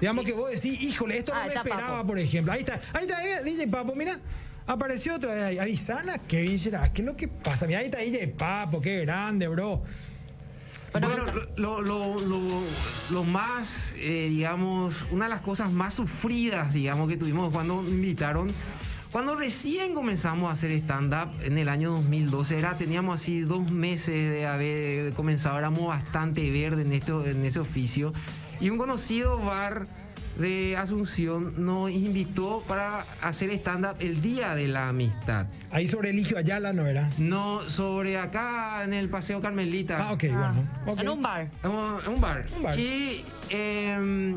Digamos que vos decís, híjole, esto no Ah, me esperaba, Papo. por ejemplo. Ahí está, ahí está, eh, DJ Papo, mira. Apareció otra vez ahí. Avisana, Kevin. ¿Qué es lo que pasa? Mira, ahí está DJ Papo, qué grande, bro. Bueno, Bueno, lo, lo- lo- lo más, eh, digamos, una de las cosas más sufridas, digamos, que tuvimos cuando me invitaron, cuando recién comenzamos a hacer stand-up en el año 2012, era, teníamos así dos meses de haber comenzado, éramos bastante verdes en, esto, en ese oficio, y un conocido bar de Asunción nos invitó para hacer stand-up el Día de la Amistad. Ahí sobre Eligio Ayala, ¿no era? No, sobre acá en el Paseo Carmelita. Ah, ok, Ah, bueno. En un bar. En un, bar. Un bar. Y em,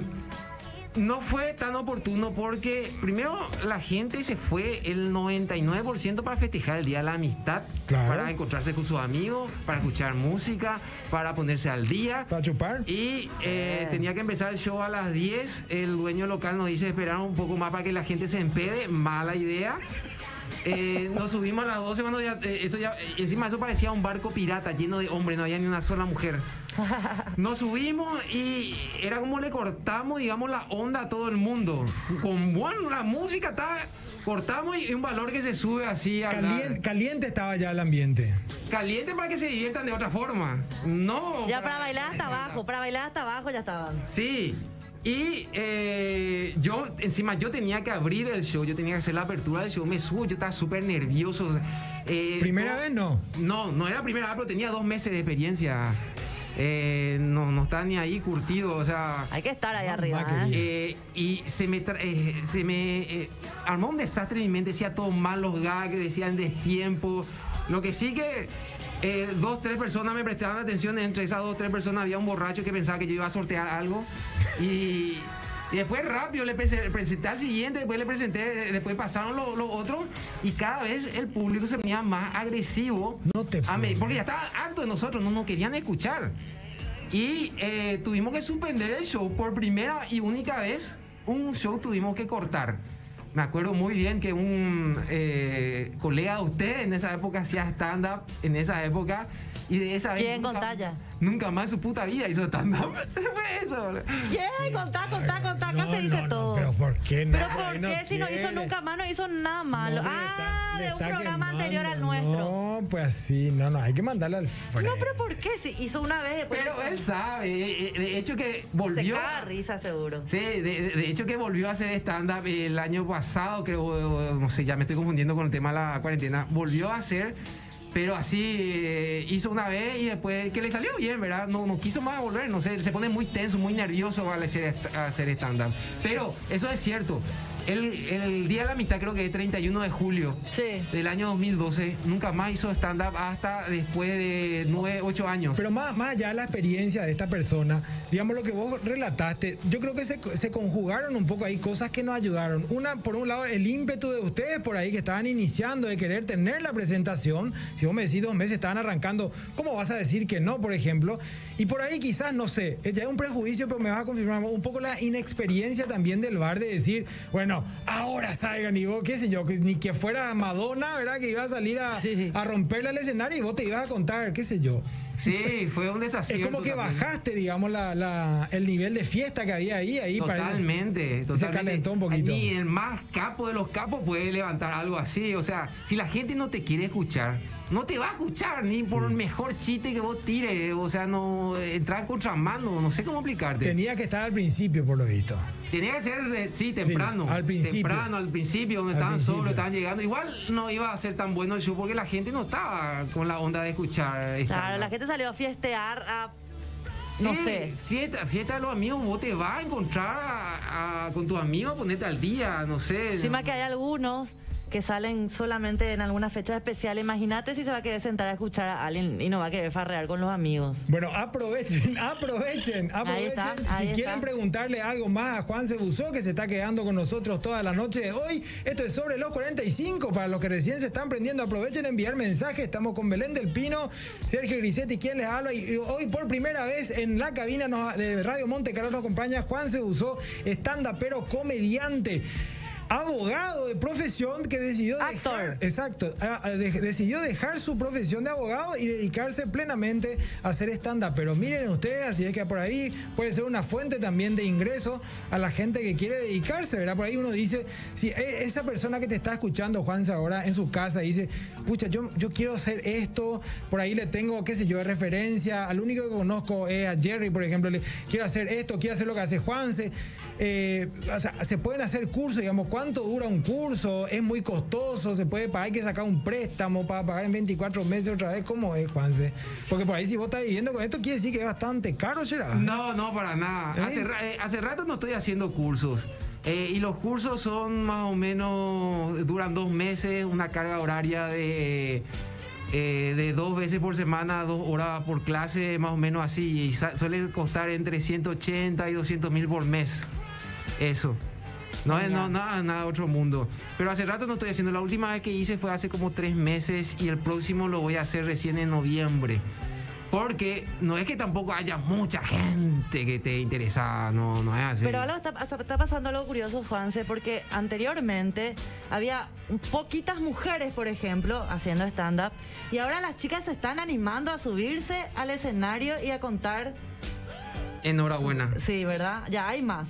no fue tan oportuno porque primero la gente se fue el 99% para festejar el Día de la Amistad, Claro. para encontrarse con sus amigos, para escuchar música, para ponerse al día. ¿Para chupar? Y eh, tenía que empezar el show a las 10. El dueño local nos dice esperar un poco más para que la gente se empede. Mala idea. Eh, nos subimos a las 12 cuando ya, eh, eso ya, encima eso parecía un barco pirata lleno de hombres, no había ni una sola mujer. Nos subimos y era como le cortamos, digamos, la onda a todo el mundo. Con bueno, la música está, cortamos y un valor que se sube así a Caliente, caliente estaba ya el ambiente. caliente para que se diviertan de otra forma. No. Ya para bailar hasta abajo, para bailar hasta abajo ya estaban. Sí. Y eh, yo, encima, yo tenía que abrir el show, yo tenía que hacer la apertura del show, me subo, yo estaba súper nervioso. eh, ¿Primera vez no? No, no era primera vez, pero tenía dos meses de experiencia. Eh, no, no estaba ni ahí curtido, o sea... Hay que estar ahí arriba. ¿eh? Eh, y se me, tra- eh, se me eh, armó un desastre en mi mente, decía todo mal los gags, decían destiempo. Lo que sí que eh, dos, tres personas me prestaban atención, entre esas dos, tres personas había un borracho que pensaba que yo iba a sortear algo. Y, y después rápido le prese- presenté al siguiente, después le presenté, después pasaron los los otros y cada vez el público se ponía más agresivo. No te a mí, porque ya estaba harto de nosotros, no nos querían escuchar. Y eh, tuvimos que suspender el show por primera y única vez. Un show tuvimos que cortar. Me acuerdo muy bien que un eh, colega de usted en esa época hacía stand-up, en esa época. Y de esa vez. ¿Quién? nunca- Contalla. Nunca más en su puta vida hizo stand-up. Fue eso. boludo. ¿Quién? Contá, contá, contá, acá No, se dice no, no, todo. pero ¿por qué no? Pero ¿por qué? Si no hizo nunca más, no hizo nada malo. Ah, está- de un programa quemando. anterior al nuestro. No, pues así, no, no, hay que mandarle al frente. No, pero ¿por qué? Si hizo una vez, después Pero se- él sabe. eh, eh, De hecho, que se volvió. caga de risa seguro. Sí, de, de- hecho que volvió a hacer stand-up el año pasado, creo, no sé, ya me estoy confundiendo con el tema de la cuarentena. Volvió a hacer, pero así eh, hizo una vez y después que le salió bien, ¿verdad? No, no quiso más volver, no sé, se pone muy tenso, muy nervioso al hacer, est- a hacer stand-up. Pero eso es cierto. El, el Día de la Amistad creo que es 31 de julio Sí. del año 2012. Nunca más hizo stand-up hasta después de 9, 8 años. Pero más, más allá de la experiencia de esta persona, digamos lo que vos relataste, yo creo que se, se conjugaron un poco ahí cosas que nos ayudaron. Una, por un lado, el ímpetu de ustedes por ahí que estaban iniciando de querer tener la presentación. Si vos me decís dos meses estaban arrancando, ¿cómo vas a decir que no, por ejemplo? Y por ahí quizás, no sé, eh, ya es un prejuicio, pero me vas a confirmar un poco la inexperiencia también del bar de decir, bueno, ahora salgan y vos, qué sé yo, ni que fuera Madonna, ¿verdad? Que iba a salir a, Sí. a romperle al escenario y vos te ibas a contar, qué sé yo. Sí, fue un Es desacierto. como que también. bajaste, digamos, la, la- el nivel de fiesta que había ahí. ahí parece- Totalmente, totalmente. calentó un poquito. Ni el más capo de los capos puede levantar algo así. O sea, si la gente no te quiere escuchar, no te va a escuchar ni por el mejor chiste que vos tires. O sea, no entrar contramano, no sé cómo explicarte. Tenía que estar al principio, por lo visto. Tenía que ser, eh, sí, temprano. al principio. Temprano, al principio, donde Al estaban solos, estaban llegando. Igual no iba a ser tan bueno el show porque la gente no estaba con la onda de escuchar. Claro, la gente salió a fiestear, a... No Sí, sé. Fiesta, fiesta de los amigos, vos te vas a encontrar a- a- con tus amigos, a ponerte al día, no sé. Encima que hay algunos que salen solamente en alguna fecha especial. Imagínate si se va a querer sentar a escuchar a alguien y no va a querer farrear con los amigos. Bueno, aprovechen, aprovechen, aprovechen. está, si quieren está. preguntarle algo más a Juan Cebuzó, que se está quedando con nosotros toda la noche de hoy. Esto es sobre los 45. Para los que recién se están prendiendo, aprovechen a enviar mensajes. Estamos con Belén del Pino, Sergio Grisetti, quien les habla. Y hoy por primera vez en la cabina de Radio Monte Carlo nos acompaña Juan Cebuzó, estanda pero comediante. Abogado de profesión que decidió Actor. dejar, exacto, a- a- de- decidió dejar su profesión de abogado y dedicarse plenamente a hacer stand-up. Pero miren ustedes, así es que por ahí puede ser una fuente también de ingreso a la gente que quiere dedicarse, ¿verdad? Por ahí uno dice, si e- esa persona que te está escuchando, Juanse, ahora en su casa, dice, pucha, yo, yo quiero hacer esto, por ahí le tengo, qué sé yo, de referencia, al único que conozco es a Jerry, por ejemplo, le quiero hacer esto, quiero hacer lo que hace Juanse. Eh, o sea, se pueden hacer cursos, digamos, ¿cuánto dura un curso? ¿Es muy costoso? ¿Se puede pagar? ¿Hay que sacar un préstamo para pagar en 24 meses otra vez? ¿Cómo es, Juanse? Porque por ahí si vos estás viviendo con esto, quiere decir que es bastante caro, ¿será? No, no, para nada. ¿Eh? Hace, ra- eh, hace rato no estoy haciendo cursos. Eh, y los cursos son más o menos, duran dos meses, una carga horaria de, eh, de dos veces por semana, dos horas por clase, más o menos así. Y suele costar entre 180 y 200 mil por mes. Eso. No es no, nada, nada otro mundo. Pero hace rato no estoy haciendo. La última vez que hice fue hace como tres meses y el próximo lo voy a hacer recién en noviembre. Porque no es que tampoco haya mucha gente que te interesa, no, no es así. Pero algo está, está pasando algo curioso, Juanse, porque anteriormente había poquitas mujeres, por ejemplo, haciendo stand-up, y ahora las chicas se están animando a subirse al escenario y a contar. Enhorabuena, Sí, ¿verdad? Ya hay más.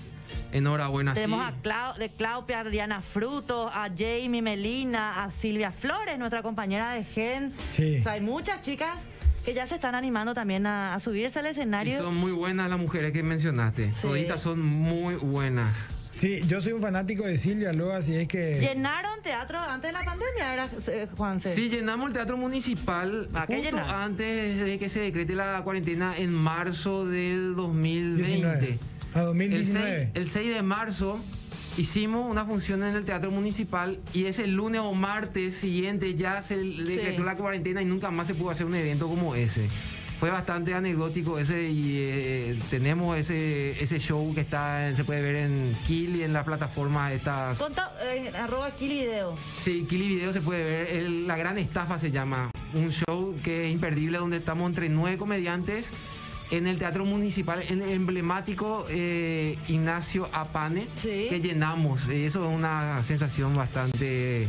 Enhorabuena. Tenemos sí. a Clau- de Claudia, a Diana Frutos, a Jamie Melina, a Silvia Flores, nuestra compañera de Gen. Sí. O sea, hay muchas chicas que ya se están animando también a, a subirse al Y escenario. son muy buenas las mujeres que mencionaste. Sí. Toditas son muy buenas. Sí, yo soy un fanático de Silvia, luego así es que... Llenaron teatro antes de la pandemia, era eh, Juanse. Sí, llenamos el teatro municipal ¿A qué justo antes de que se decrete la cuarentena en marzo del 2020. 19. A El 2019. 6, el 6 de marzo hicimos una función en el Teatro Municipal y ese lunes o martes siguiente ya se decretó Sí. la cuarentena y nunca más se pudo hacer un evento como ese. Fue bastante anecdótico ese y eh, tenemos ese, ese show que está en- se puede ver en Kill y en las plataformas estas. Conta, eh, arroba Kili Video. Sí, Kili Video se puede ver. el- la gran estafa se llama. Un show que es imperdible donde estamos entre nueve comediantes en el Teatro Municipal, en el emblemático eh, Ignacio Apane, Sí. que llenamos. Eso es una sensación bastante,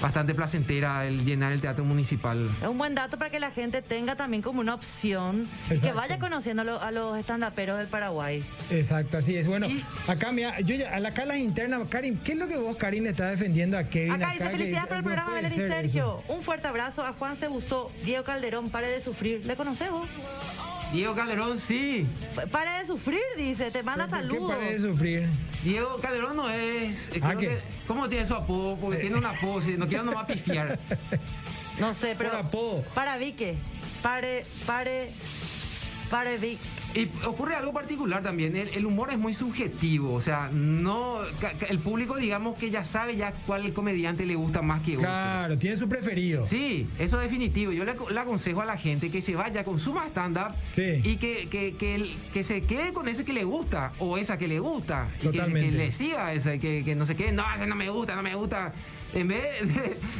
bastante placentera, el llenar el Teatro Municipal. Es un buen dato para que la gente tenga también como una opción y que vaya conociendo a, lo- a los estandaperos del Paraguay. Exacto, así es. Bueno, Y- acá, mira, yo ya, a la calas internas, Karim, ¿qué es lo que vos, Karim, le estás defendiendo a Kevin? Acá dice felicidades por el no programa, Belén y ser Sergio. Un fuerte abrazo a Juan Cebuzó, Diego Calderón, pare de sufrir. ¿Le conoces vos? Diego Calderón, sí. Pare de sufrir, dice, te manda ¿Por qué saludos. pare de sufrir? Diego Calderón no es. eh, ¿Ah, creo qué? que- ¿Cómo tiene su apodo? Porque tiene una pose. No quiero nomás pifiar. No sé, pero. Por apodo. Para Vique. Pare, pare, pare Vic. Y ocurre algo particular también, el, el humor es muy subjetivo, o sea, no el público digamos que ya sabe ya cuál comediante le gusta más que otro. Claro, tiene su preferido. Sí, eso es definitivo. Yo le, le aconsejo a la gente que se vaya, consuma stand-up Sí. y que, que, que, que se quede con ese que le gusta o esa que le gusta. Y Totalmente. que, le siga esa, que, que no se quede, no, ese no me gusta, no me gusta. En vez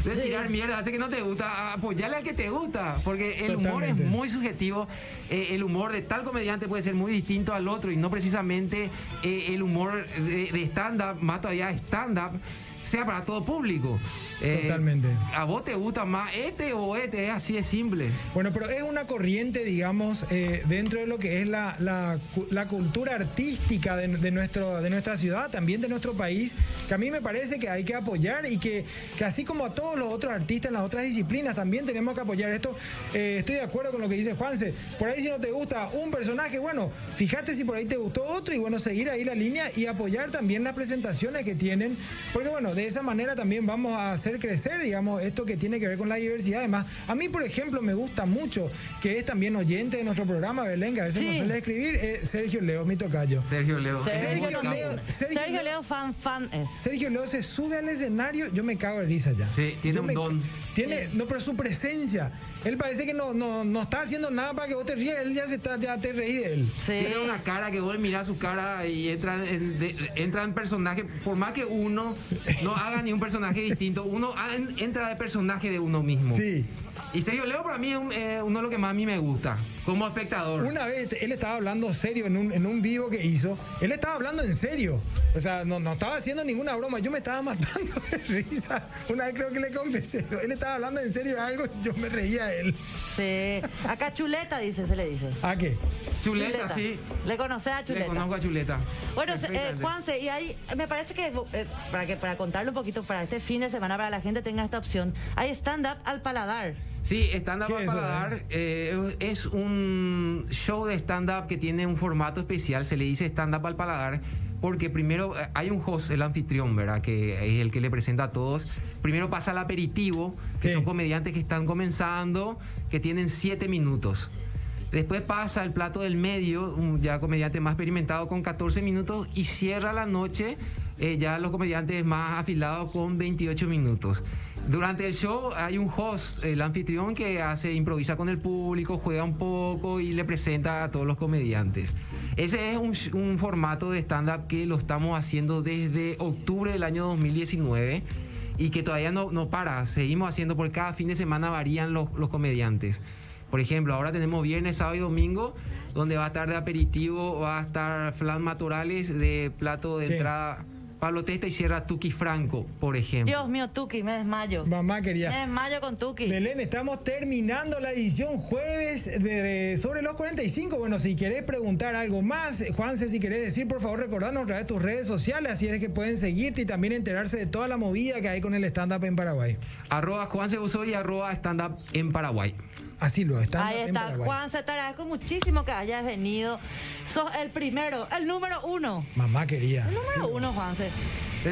de, de tirar mierda, hace que no te gusta, apoyarle al que te gusta. Porque el humor es muy subjetivo. Eh, el humor de tal comediante puede ser muy distinto al otro y no precisamente eh, el humor de, de stand-up, más todavía stand-up, sea para todo público. Eh, Totalmente. ¿A vos te gusta más este o este? Es así de simple. Bueno, pero es una corriente, digamos, eh, dentro de lo que es la, la cu- la cultura artística de, de nuestro, de nuestra ciudad, también de nuestro país, que a mí me parece que hay que apoyar y que, que así como a todos los otros artistas en las otras disciplinas, también tenemos que apoyar esto. Eh, estoy de acuerdo con lo que dice Juanse. Por ahí si no te gusta un personaje, bueno, fíjate si por ahí te gustó otro y bueno, seguir ahí la línea y apoyar también las presentaciones que tienen, porque bueno, de esa manera también vamos a hacer crecer, digamos, esto que tiene que ver con la diversidad. Además, a mí, por ejemplo, me gusta mucho, que es también oyente de nuestro programa, Belén, que a veces Sí. nos suele escribir, eh, Sergio Leo, mi tocayo. Sergio Leo. Sergio Leo. Sergio Sergio, Leo- Leo, fan, fan es. Sergio Leo se sube al escenario, yo me cago de risa ya. Sí, tiene Yo un me- don. Tiene, no, pero su presencia. Él parece que no, no, no está haciendo nada para que vos te rías, él ya se está, ya te reí de él. Sí. Tiene una cara que vos mirás su cara y entra en, de- entra en personaje. Por más que uno no haga ni un personaje distinto, uno entra de personaje de uno mismo. Sí. Y Sergio Leo para mí es un- eh, uno de los que más a mí me gusta, como espectador. Una vez él estaba hablando serio en un, en un vivo que hizo. Él estaba hablando en serio. O sea, no, no estaba haciendo ninguna broma. Yo me estaba matando de risa. Una vez creo que le confesé. Él estaba hablando en serio de algo y yo me reía de él. Sí. Acá chuleta, dice, se le dice. ¿A qué? Chuleta, sí. ¿Le conoces a Le Chuleta? conozco a Chuleta. Bueno, se- eh. Juanse, y ahí me parece que eh, para que para contarle un poquito para este fin de semana para la gente tenga esta opción, hay stand up al paladar. Sí, stand-up ¿Qué al es paladar eh, es un show de stand-up que tiene un formato especial, se le dice stand-up al paladar, porque primero eh, hay un host, el anfitrión, ¿verdad? Que es el que le presenta a todos. Primero pasa el aperitivo, que Sí. son comediantes que están comenzando, que tienen siete minutos. Después pasa el plato del medio, ya comediante más experimentado con 14 minutos y cierra la noche eh, ya los comediantes más afilados con 28 minutos. Durante el show hay un host, el anfitrión, que hace, improvisa con el público, juega un poco y le presenta a todos los comediantes. Ese es un, formato de stand-up que lo estamos haciendo desde octubre del año 2019 y que todavía no, no para. Seguimos haciendo porque cada fin de semana varían los comediantes. Por ejemplo, ahora tenemos viernes, sábado y domingo, donde va a estar de aperitivo, va a estar Flan Matorales, de plato de Sí. entrada Pablo Testa y cierra Tuki Franco, por ejemplo. Dios mío, Tuki, me desmayo. Mamá Me quería. desmayo con Tuki. Belén, estamos terminando la edición jueves de sobre los 45. Bueno, si querés preguntar algo más, Juanse, si querés decir, por favor, recordarnos a través de tus redes sociales, así es que pueden seguirte y también enterarse de toda la movida que hay con el stand-up en Paraguay. Arroba Juan Cebuso y arroba stand up en Paraguay. Así lo está. Ahí en está, Paraguay. Juan, se te agradezco muchísimo que hayas venido. Sos el primero, el número uno. Mamá quería. El número uno, Juanse.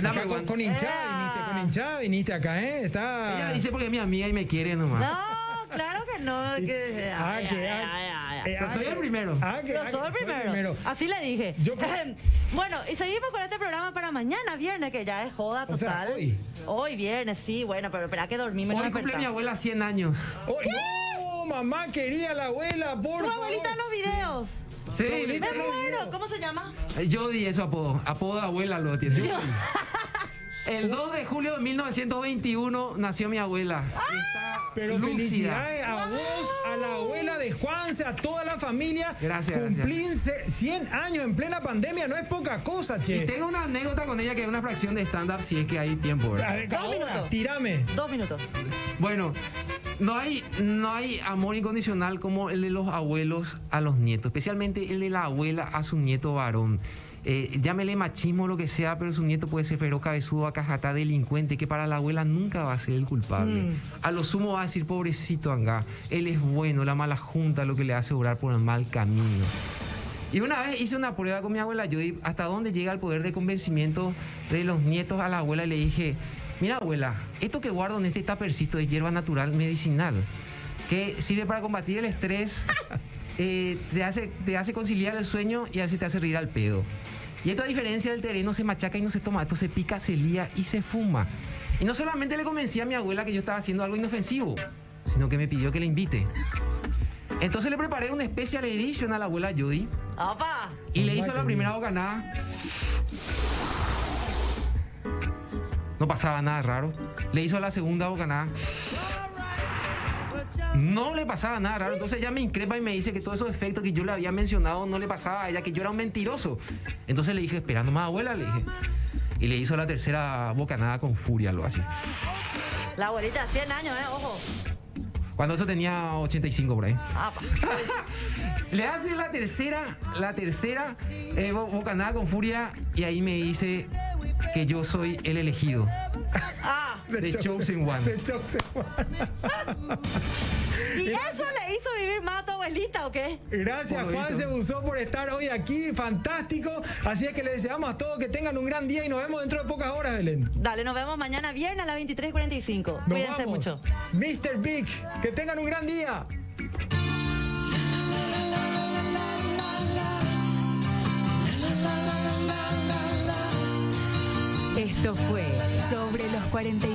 Acá con, con hinchada viniste, con hinchada viniste acá, ¿eh? Está. Ella dice porque es mi amiga y me quiere nomás. No, claro que no. que- Ah, ay, que- ay, ah, ay, ay, ay. eh, Pero ah, soy el primero. Ah, que, Yo ah, soy el primero. Así le dije. Yo- bueno, y seguimos con este programa para mañana, viernes, que ya es joda O sea, total. hoy. Hoy viernes, sí, bueno, pero espera que dormimos. Hoy cumple mi abuela 100 años. Oh, no, mamá quería la abuela, por Tu favor. abuelita en los videos. Sí, Me muero. ¿Cómo se llama? Jody es su apodo. Apodo abuela lo tiene. El 2 de julio de 1921 nació mi abuela. Está Pero lúcida. felicidades a vos, a la abuela de Juanse, a toda la familia. Gracias, Cumplín ce- 100 años en plena pandemia, no es poca cosa, Y che. tengo una anécdota con ella que es una fracción de stand-up si es que hay tiempo. ¿verdad? A ver, Dos ahora, minutos. tírame. Dos minutos. Bueno, no hay, no hay amor incondicional como el de los abuelos a los nietos, especialmente el de la abuela a su nieto varón. Eh, llámele machismo o lo que sea, pero su nieto puede ser feroz, cabezudo, acajatá, delincuente, que para la abuela nunca va a ser el culpable. A lo sumo va a decir, pobrecito Anga, él es bueno, la mala junta lo que le hace obrar por el mal camino. Y una vez hice una prueba con mi abuela Judy, hasta dónde llega el poder de convencimiento de los nietos a la abuela, y le dije, mira abuela, esto que guardo en este tapercito es hierba natural medicinal, que sirve para combatir el estrés, eh, te, hace, te hace conciliar el sueño y a veces te hace reír al pedo. Y esto a diferencia del terreno se machaca y no se toma, esto se pica, se lía y se fuma. Y no solamente le convencí a mi abuela que yo estaba haciendo algo inofensivo, sino que me pidió que le invite. Entonces le preparé una special edition a la abuela Judy. ¡Opa! Y le hizo la primera bocanada. No pasaba nada raro. Le hizo la segunda bocanada. No le pasaba nada raro. Entonces ella me increpa y me dice que todos esos efectos que yo le había mencionado no le pasaba a ella, que yo era un mentiroso. Entonces le dije, esperando más abuela, le dije. Y le hizo la tercera bocanada con furia, algo así. La abuelita, 100 años, ¿eh? Ojo. Cuando eso tenía 85 por ahí. ¡Apa! Le hace la tercera, la tercera eh, bo- bocanada con furia y ahí me dice que yo soy el elegido. ¡Ah! The Chosen One. The Chosen One. ¿Y eso le hizo vivir más a tu abuelita o qué? Gracias Juan visto. se usó por estar hoy aquí, fantástico. Así es que les deseamos a todos que tengan un gran día y nos vemos dentro de pocas horas, Belén. Dale, nos vemos mañana viernes a las 23.45. Nos Cuídense vamos. mucho. Mr. Big, que tengan un gran día. Esto fue Sobre los 45.